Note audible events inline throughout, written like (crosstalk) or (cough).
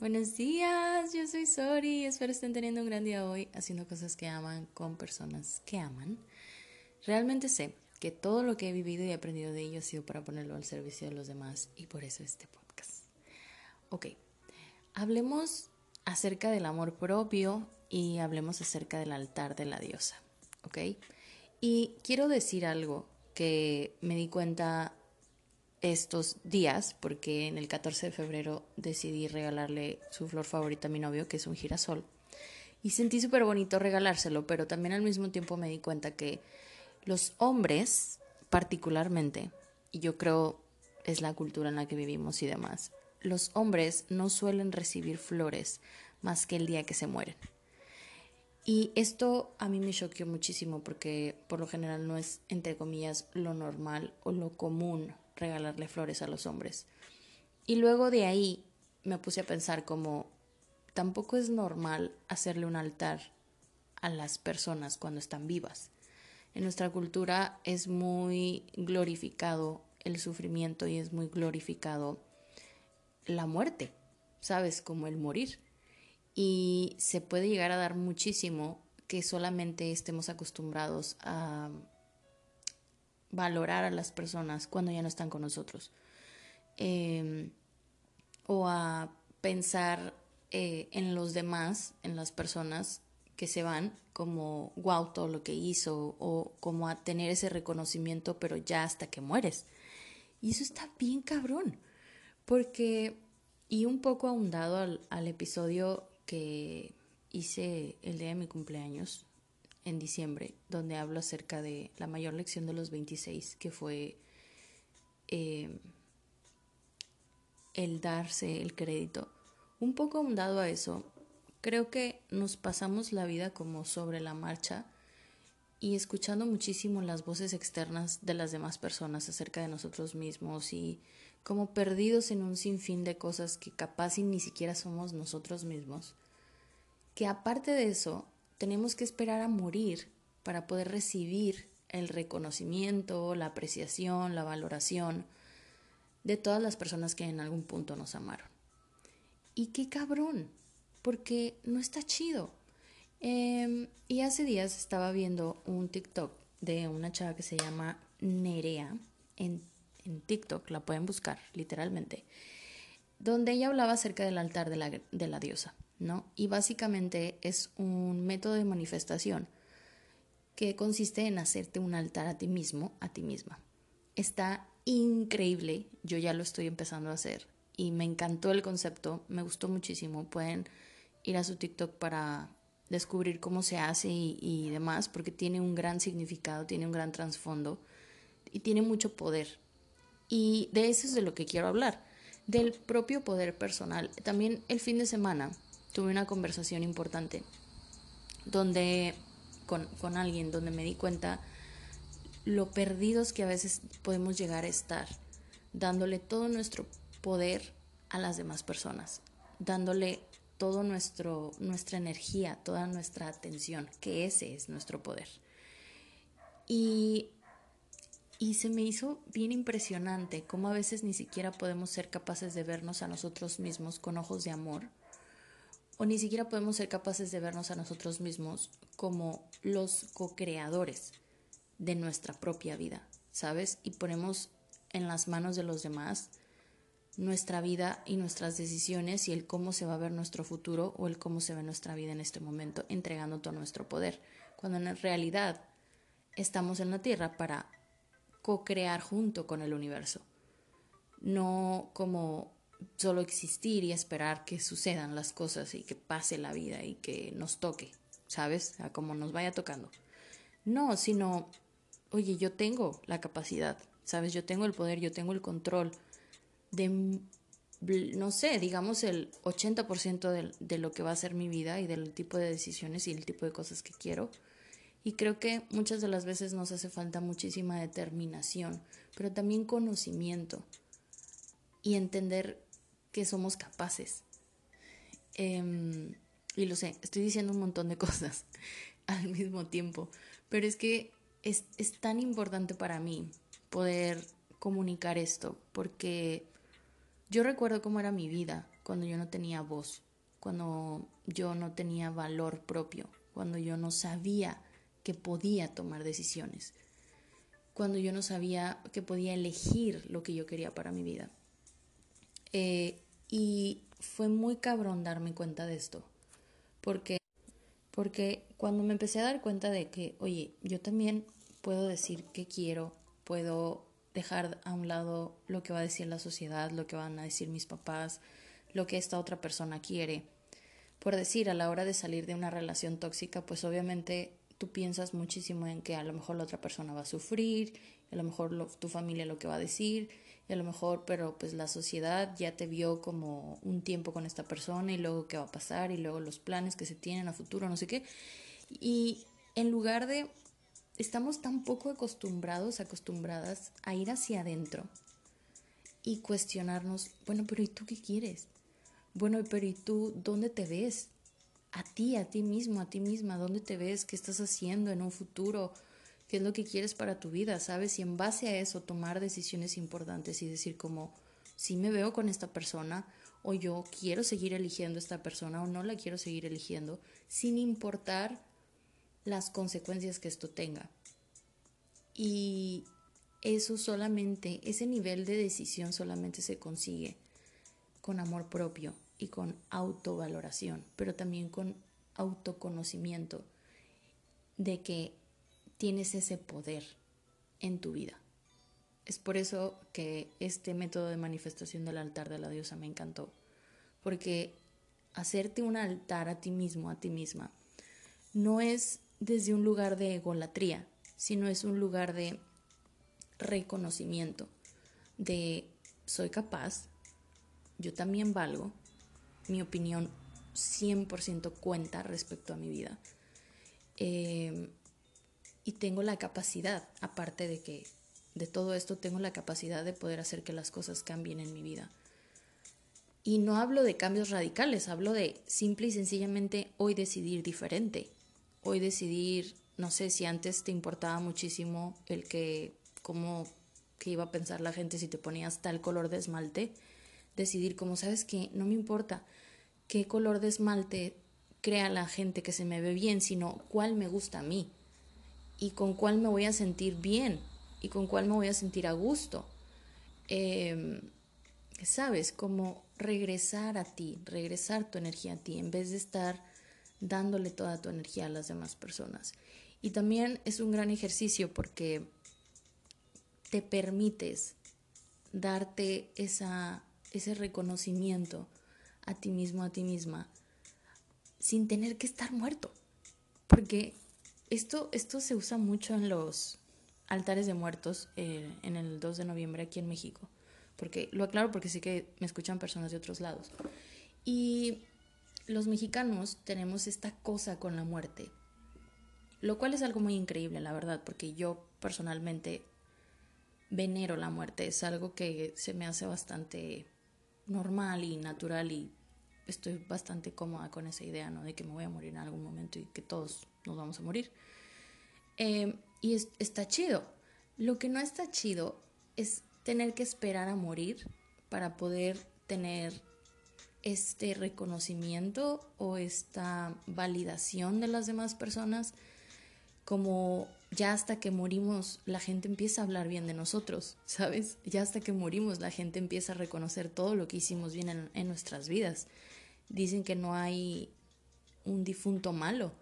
Buenos días, yo soy Sori. Espero estén teniendo un gran día hoy haciendo cosas que aman con personas que aman. Realmente sé que todo lo que he vivido y aprendido de ello ha sido para ponerlo al servicio de los demás y por eso este podcast. Ok, hablemos acerca del amor propio y hablemos acerca del altar de la diosa. Ok, y quiero decir algo que me di cuenta estos días, porque en el 14 de febrero decidí regalarle su flor favorita a mi novio, que es un girasol. Y sentí súper bonito regalárselo, pero también al mismo tiempo me di cuenta que los hombres, particularmente, y yo creo es la cultura en la que vivimos y demás, los hombres no suelen recibir flores más que el día que se mueren. Y esto a mí me choqueó muchísimo porque por lo general no es, entre comillas, lo normal o lo común regalarle flores a los hombres. Y luego de ahí me puse a pensar como tampoco es normal hacerle un altar a las personas cuando están vivas. En nuestra cultura es muy glorificado el sufrimiento y es muy glorificado la muerte, ¿sabes? Como el morir. Y se puede llegar a dar muchísimo que solamente estemos acostumbrados a valorar a las personas cuando ya no están con nosotros. Em, o a pensar eh, en los demás, en las personas que se van, como wow, todo lo que hizo, o como a tener ese reconocimiento, pero ya hasta que mueres. Y eso está bien cabrón, porque, y un poco ahondado al, al episodio que hice el día de mi cumpleaños, en diciembre, donde hablo acerca de la mayor lección de los 26, que fue eh, el darse el crédito. Un poco ahondado a eso, creo que nos pasamos la vida como sobre la marcha y escuchando muchísimo las voces externas de las demás personas acerca de nosotros mismos y como perdidos en un sinfín de cosas que capaz y ni siquiera somos nosotros mismos. Que aparte de eso, tenemos que esperar a morir para poder recibir el reconocimiento, la apreciación, la valoración de todas las personas que en algún punto nos amaron. Y qué cabrón, porque no está chido. Em, y hace días estaba viendo un TikTok de una chava que se llama Nerea en, en TikTok, la pueden buscar literalmente, donde ella hablaba acerca del altar de la, de la diosa. Y básicamente es un método de manifestación que consiste en hacerte un altar a ti mismo, a ti misma. Está increíble, yo ya lo estoy empezando a hacer y me encantó el concepto, me gustó muchísimo. Pueden ir a su TikTok para descubrir cómo se hace y demás, porque tiene un gran significado, tiene un gran trasfondo y tiene mucho poder. Y de eso es de lo que quiero hablar, del propio poder personal. También el fin de semana tuve una conversación importante donde con, con alguien donde me di cuenta lo perdidos que a veces podemos llegar a estar dándole todo nuestro poder a las demás personas, dándole todo nuestro nuestra energía, toda nuestra atención, que ese es nuestro poder. Y y se me hizo bien impresionante cómo a veces ni siquiera podemos ser capaces de vernos a nosotros mismos con ojos de amor o ni siquiera podemos ser capaces de vernos a nosotros mismos como los co-creadores de nuestra propia vida, ¿sabes? Y ponemos en las manos de los demás nuestra vida y nuestras decisiones y el cómo se va a ver nuestro futuro o el cómo se ve nuestra vida en este momento, entregando todo nuestro poder, cuando en realidad estamos en la Tierra para co-crear junto con el universo, no como solo existir y esperar que sucedan las cosas y que pase la vida y que nos toque, ¿sabes? A como nos vaya tocando. No, sino, oye, yo tengo la capacidad, ¿sabes? Yo tengo el poder, yo tengo el control de, no sé, digamos el 80% de, de lo que va a ser mi vida y del tipo de decisiones y el tipo de cosas que quiero. Y creo que muchas de las veces nos hace falta muchísima determinación, pero también conocimiento y entender que somos capaces. Em, y lo sé, estoy diciendo un montón de (laughs) cosas al mismo tiempo, pero es que es, es tan importante para mí poder comunicar esto, porque yo recuerdo cómo era mi vida cuando yo no tenía voz, cuando yo no tenía valor propio, cuando yo no sabía que podía tomar decisiones, cuando yo no sabía que podía elegir lo que yo quería para mi vida. Eh, y fue muy cabrón darme cuenta de esto, porque, porque cuando me empecé a dar cuenta de que, oye, yo también puedo decir qué quiero, puedo dejar a un lado lo que va a decir la sociedad, lo que van a decir mis papás, lo que esta otra persona quiere. Por decir, a la hora de salir de una relación tóxica, pues obviamente tú piensas muchísimo en que a lo mejor la otra persona va a sufrir, a lo mejor tu familia lo que va a decir, y a lo mejor, pero pues la sociedad ya te vio como un tiempo con esta persona y luego qué va a pasar y luego los planes que se tienen a futuro, no sé qué. Y en lugar de, estamos tan poco acostumbrados, acostumbradas a ir hacia adentro y cuestionarnos, bueno, pero ¿y tú qué quieres? Bueno, pero ¿y tú dónde te ves? A ti, a ti mismo, a ti misma, ¿dónde te ves? ¿Qué estás haciendo en un futuro? ¿Qué es lo que quieres para tu vida? ¿Sabes? Y en base a eso tomar decisiones importantes y decir como, si me veo con esta persona o yo quiero seguir eligiendo esta persona o no la quiero seguir eligiendo, sin importar las consecuencias que esto tenga. Y eso solamente, ese nivel de decisión solamente se consigue con amor propio, y con autovaloración, pero también con autoconocimiento de que tienes ese poder en tu vida. Es por eso que este método de manifestación del altar de la diosa me encantó, porque hacerte un altar a ti mismo, a ti misma, no es desde un lugar de egolatría, sino es un lugar de reconocimiento, de soy capaz, yo también valgo, mi opinión 100% cuenta respecto a mi vida. Em, y tengo la capacidad, aparte de que de todo esto, tengo la capacidad de poder hacer que las cosas cambien en mi vida. Y no hablo de cambios radicales, hablo de simple y sencillamente hoy decidir diferente. Hoy decidir, no sé si antes te importaba muchísimo el que, cómo que iba a pensar la gente si te ponías tal color de esmalte decidir como sabes que no me importa qué color de esmalte crea la gente que se me ve bien, sino cuál me gusta a mí y con cuál me voy a sentir bien y con cuál me voy a sentir a gusto. Em, sabes, como regresar a ti, regresar tu energía a ti en vez de estar dándole toda tu energía a las demás personas. Y también es un gran ejercicio porque te permites darte esa ese reconocimiento a ti mismo, a ti misma, sin tener que estar muerto. Porque esto, esto se usa mucho en los altares de muertos eh, en el 2 de noviembre aquí en México. Porque lo aclaro porque sí que me escuchan personas de otros lados. Y los mexicanos tenemos esta cosa con la muerte, lo cual es algo muy increíble, la verdad, porque yo personalmente venero la muerte, es algo que se me hace bastante normal y natural y estoy bastante cómoda con esa idea, ¿no? De que me voy a morir en algún momento y que todos nos vamos a morir. Em, y está chido. Lo que no está chido es tener que esperar a morir para poder tener este reconocimiento o esta validación de las demás personas como ya hasta que morimos la gente empieza a hablar bien de nosotros, ¿sabes? Ya hasta que morimos la gente empieza a reconocer todo lo que hicimos bien en, nuestras vidas. Dicen que no hay un difunto malo,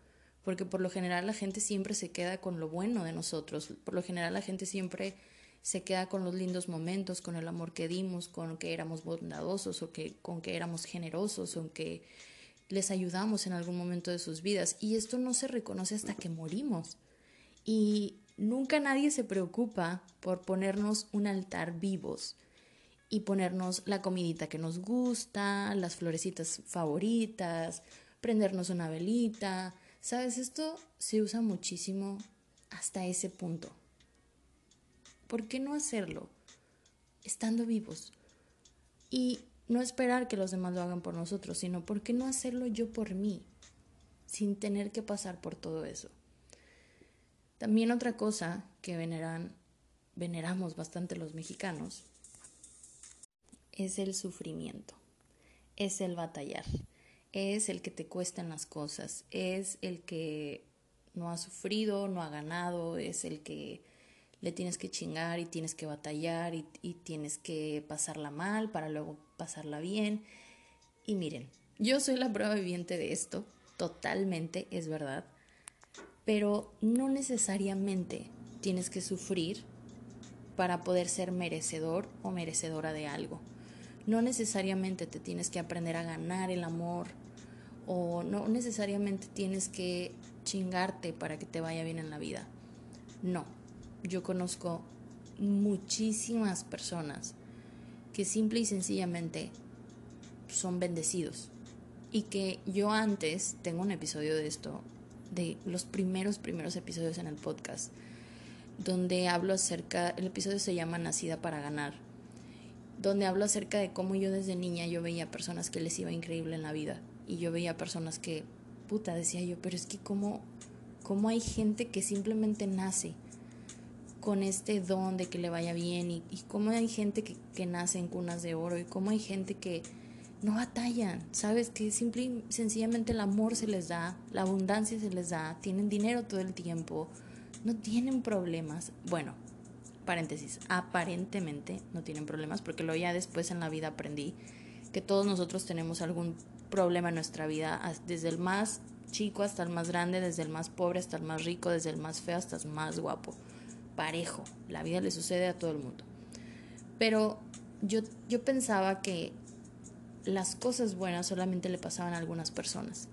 porque por lo general la gente siempre se queda con lo bueno de nosotros, por lo general la gente siempre se queda con los lindos momentos, con el amor que dimos, con que éramos bondadosos o que, con que éramos generosos o que les ayudamos en algún momento de sus vidas. Y esto no se reconoce hasta que morimos. Y nunca nadie se preocupa por ponernos un altar vivos y ponernos la comidita que nos gusta, las florecitas favoritas, prendernos una velita. ¿Sabes? Esto se usa muchísimo hasta ese punto. ¿Por qué no hacerlo estando vivos? Y no esperar que los demás lo hagan por nosotros, sino por qué no hacerlo yo por mí, sin tener que pasar por todo eso. También otra cosa que veneran, veneramos bastante los mexicanos es el sufrimiento. es el batallar, es el que te cuestan las cosas, es el que no ha sufrido, no ha ganado, es el que le tienes que chingar y tienes que batallar y, tienes que pasarla mal para luego pasarla bien. Y miren, yo soy la prueba viviente de esto, totalmente, es verdad, pero no necesariamente tienes que sufrir para poder ser merecedor o merecedora de algo. No necesariamente te tienes que aprender a ganar el amor o no necesariamente tienes que chingarte para que te vaya bien en la vida. No, yo conozco muchísimas personas que simple y sencillamente son bendecidos. Y que yo antes, tengo un episodio de esto, de los primeros, primeros episodios en el podcast, donde hablo acerca, el episodio se llama Nacida para ganar, donde hablo acerca de cómo yo desde niña yo veía personas que les iba increíble en la vida y yo veía personas que, puta, decía yo, pero es que cómo, cómo hay gente que simplemente nace con este don de que le vaya bien y, y cómo hay gente que, que nace en cunas de oro y cómo hay gente que no batallan, ¿sabes? Que simple y sencillamente el amor se les da, la abundancia se les da, tienen dinero todo el tiempo, no tienen problemas. Bueno, paréntesis, aparentemente no tienen problemas, porque lo ya después en la vida aprendí que todos nosotros tenemos algún problema en nuestra vida, desde el más chico hasta el más grande, desde el más pobre hasta el más rico, desde el más feo hasta el más guapo. Parejo, la vida le sucede a todo el mundo. Pero yo, yo pensaba que las cosas buenas solamente le pasaban a algunas personas.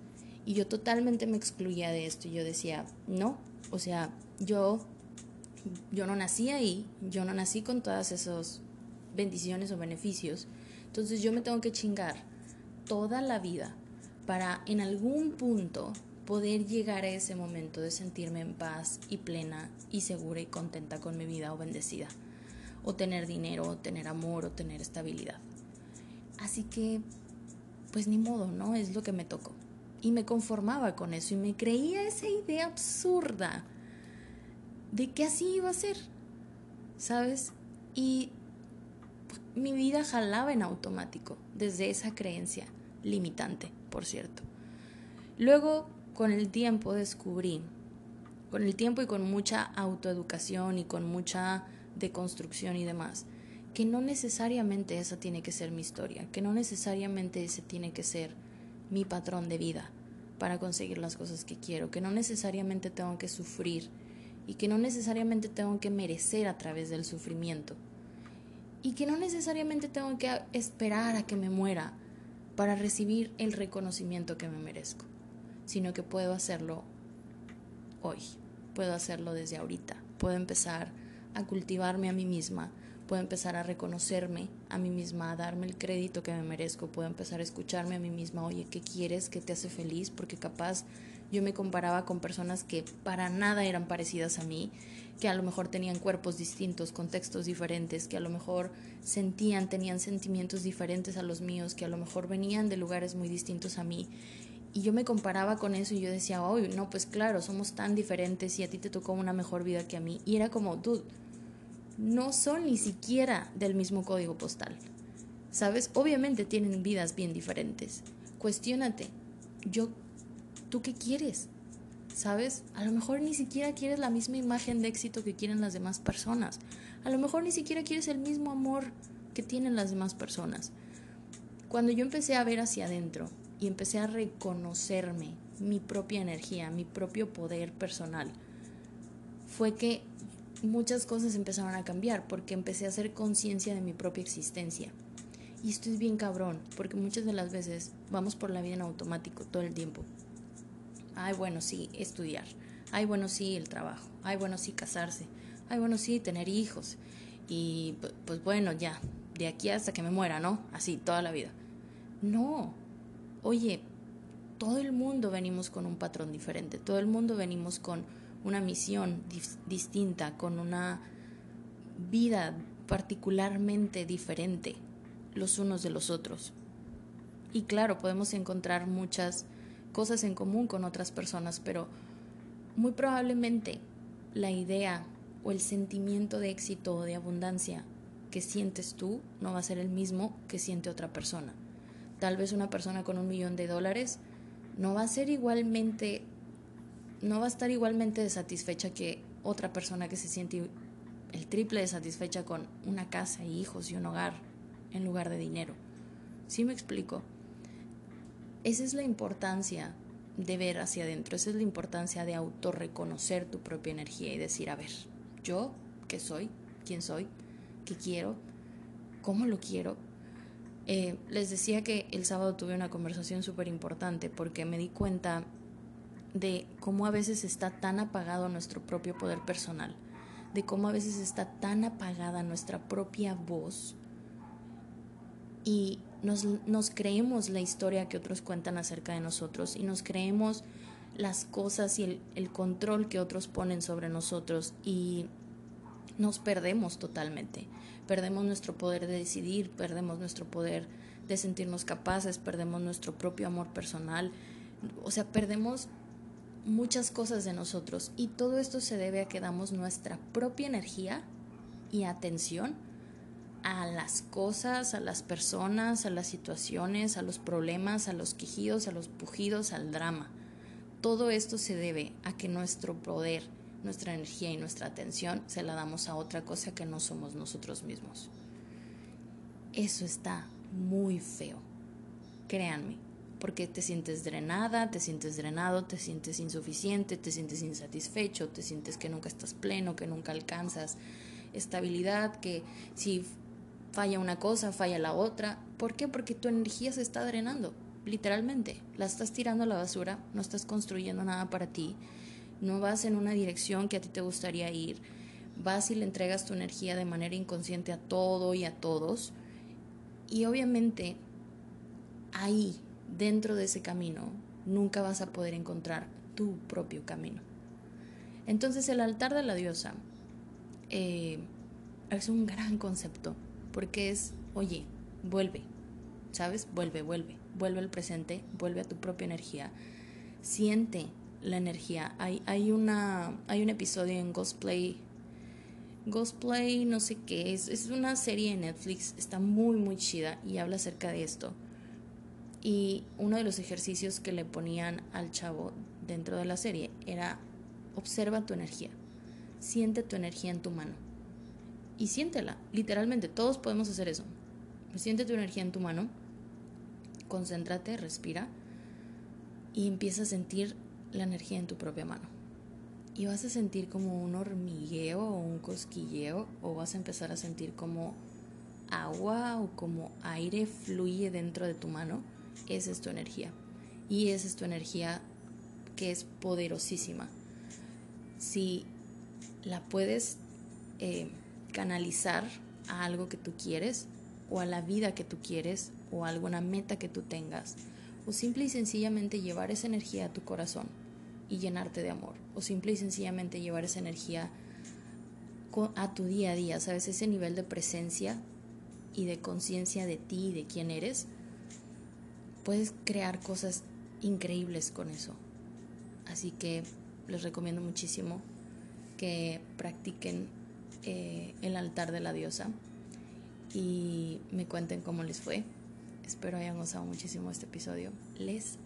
Y yo totalmente me excluía de esto. Y yo decía, no, o sea, yo, yo no nací ahí, yo no nací con todas esas bendiciones o beneficios. Entonces yo me tengo que chingar toda la vida para en algún punto poder llegar a ese momento de sentirme en paz y plena y segura y contenta con mi vida o bendecida. O tener dinero, o tener amor, o tener estabilidad. Así que, pues ni modo, ¿no? Es lo que me tocó. Y me conformaba con eso y me creía esa idea absurda de que así iba a ser, ¿sabes? Y mi vida jalaba en automático desde esa creencia limitante, por cierto. Luego, con el tiempo descubrí, con el tiempo y con mucha autoeducación y con mucha deconstrucción y demás, que no necesariamente esa tiene que ser mi historia, que no necesariamente ese tiene que ser mi patrón de vida para conseguir las cosas que quiero, que no necesariamente tengo que sufrir y que no necesariamente tengo que merecer a través del sufrimiento y que no necesariamente tengo que esperar a que me muera para recibir el reconocimiento que me merezco, sino que puedo hacerlo hoy, puedo hacerlo desde ahorita, puedo empezar a cultivarme a mí misma, puedo empezar a reconocerme a mí misma, a darme el crédito que me merezco, puedo empezar a escucharme a mí misma, oye, ¿qué quieres? ¿Qué te hace feliz? Porque capaz yo me comparaba con personas que para nada eran parecidas a mí, que a lo mejor tenían cuerpos distintos, contextos diferentes, que a lo mejor sentían, tenían sentimientos diferentes a los míos, que a lo mejor venían de lugares muy distintos a mí. Y yo me comparaba con eso y yo decía, oye, no, pues claro, somos tan diferentes y a ti te tocó una mejor vida que a mí. Y era como, dude, no son ni siquiera del mismo código postal. ¿Sabes? Obviamente tienen vidas bien diferentes. Cuestiónate, yo, ¿tú qué quieres? ¿Sabes? A lo mejor ni siquiera quieres la misma imagen de éxito que quieren las demás personas. A lo mejor ni siquiera quieres el mismo amor que tienen las demás personas. Cuando yo empecé a ver hacia adentro y empecé a reconocerme mi propia energía, mi propio poder personal, fue que muchas cosas empezaron a cambiar porque empecé a hacer conciencia de mi propia existencia. Y esto es bien cabrón, porque muchas de las veces vamos por la vida en automático todo el tiempo. Ay, bueno, sí, estudiar. Ay, bueno, sí, el trabajo. Ay, bueno, sí, casarse. Ay, bueno, sí, tener hijos. Y pues bueno, ya, de aquí hasta que me muera, ¿no? Así, toda la vida. No. Oye, todo el mundo venimos con un patrón diferente. Todo el mundo venimos con una misión distinta, con una vida particularmente diferente los unos de los otros. Y claro, podemos encontrar muchas cosas en común con otras personas, pero muy probablemente la idea o el sentimiento de éxito o de abundancia que sientes tú no va a ser el mismo que siente otra persona. tal vez una persona con un millón de dólares no va a ser igualmente, no va a estar igualmente satisfecha que otra persona que se siente el triple de satisfecha con una casa y hijos y un hogar en lugar de dinero. ¿Sí me explico? Esa es la importancia de ver hacia adentro, esa es la importancia de autorreconocer tu propia energía y decir, a ver, yo, ¿qué soy? ¿Quién soy? ¿Qué quiero? ¿Cómo lo quiero? Eh, les decía que el sábado tuve una conversación súper importante porque me di cuenta de cómo a veces está tan apagado nuestro propio poder personal, de cómo a veces está tan apagada nuestra propia voz y nos, nos creemos la historia que otros cuentan acerca de nosotros y nos creemos las cosas y el, el control que otros ponen sobre nosotros y nos perdemos totalmente. Perdemos nuestro poder de decidir, perdemos nuestro poder de sentirnos capaces, perdemos nuestro propio amor personal, o sea, perdemos muchas cosas de nosotros y todo esto se debe a que damos nuestra propia energía y atención a las cosas, a las personas, a las situaciones, a los problemas, a los quejidos, a los pujidos, al drama. Todo esto se debe a que nuestro poder, nuestra energía y nuestra atención se la damos a otra cosa que no somos nosotros mismos. Eso está muy feo. Créanme, porque te sientes drenada, te sientes drenado, te sientes insuficiente, te sientes insatisfecho, te sientes que nunca estás pleno, que nunca alcanzas estabilidad, que si falla una cosa, falla la otra. ¿Por qué? Porque tu energía se está drenando, literalmente. La estás tirando a la basura, no estás construyendo nada para ti, no vas en una dirección que a ti te gustaría ir, vas y le entregas tu energía de manera inconsciente a todo y a todos. Y obviamente ahí dentro de ese camino nunca vas a poder encontrar tu propio camino. Entonces el altar de la diosa eh, es un gran concepto porque es, oye, vuelve, ¿sabes? Vuelve, vuelve, vuelve al presente, vuelve a tu propia energía, siente la energía. Hay, hay, una, hay un episodio en Ghostplay, Ghostplay no sé qué, es, es una serie en Netflix, está muy, muy chida y habla acerca de esto y uno de los ejercicios que le ponían al chavo dentro de la serie era observa tu energía, siente tu energía en tu mano y siéntela, literalmente, todos podemos hacer eso. Siente tu energía en tu mano, concéntrate, respira y empieza a sentir la energía en tu propia mano. Y vas a sentir como un hormigueo o un cosquilleo o vas a empezar a sentir como agua o como aire fluye dentro de tu mano esa es tu energía. Y esa es tu energía que es poderosísima. Si la puedes eh, canalizar a algo que tú quieres, o a la vida que tú quieres, o alguna meta que tú tengas, o simple y sencillamente llevar esa energía a tu corazón y llenarte de amor, o simple y sencillamente llevar esa energía a tu día a día, ¿sabes? Ese nivel de presencia y de conciencia de ti y de quién eres, puedes crear cosas increíbles con eso. Así que les recomiendo muchísimo que practiquen eh, el altar de la diosa y me cuenten cómo les fue. Espero hayan gozado muchísimo este episodio. Les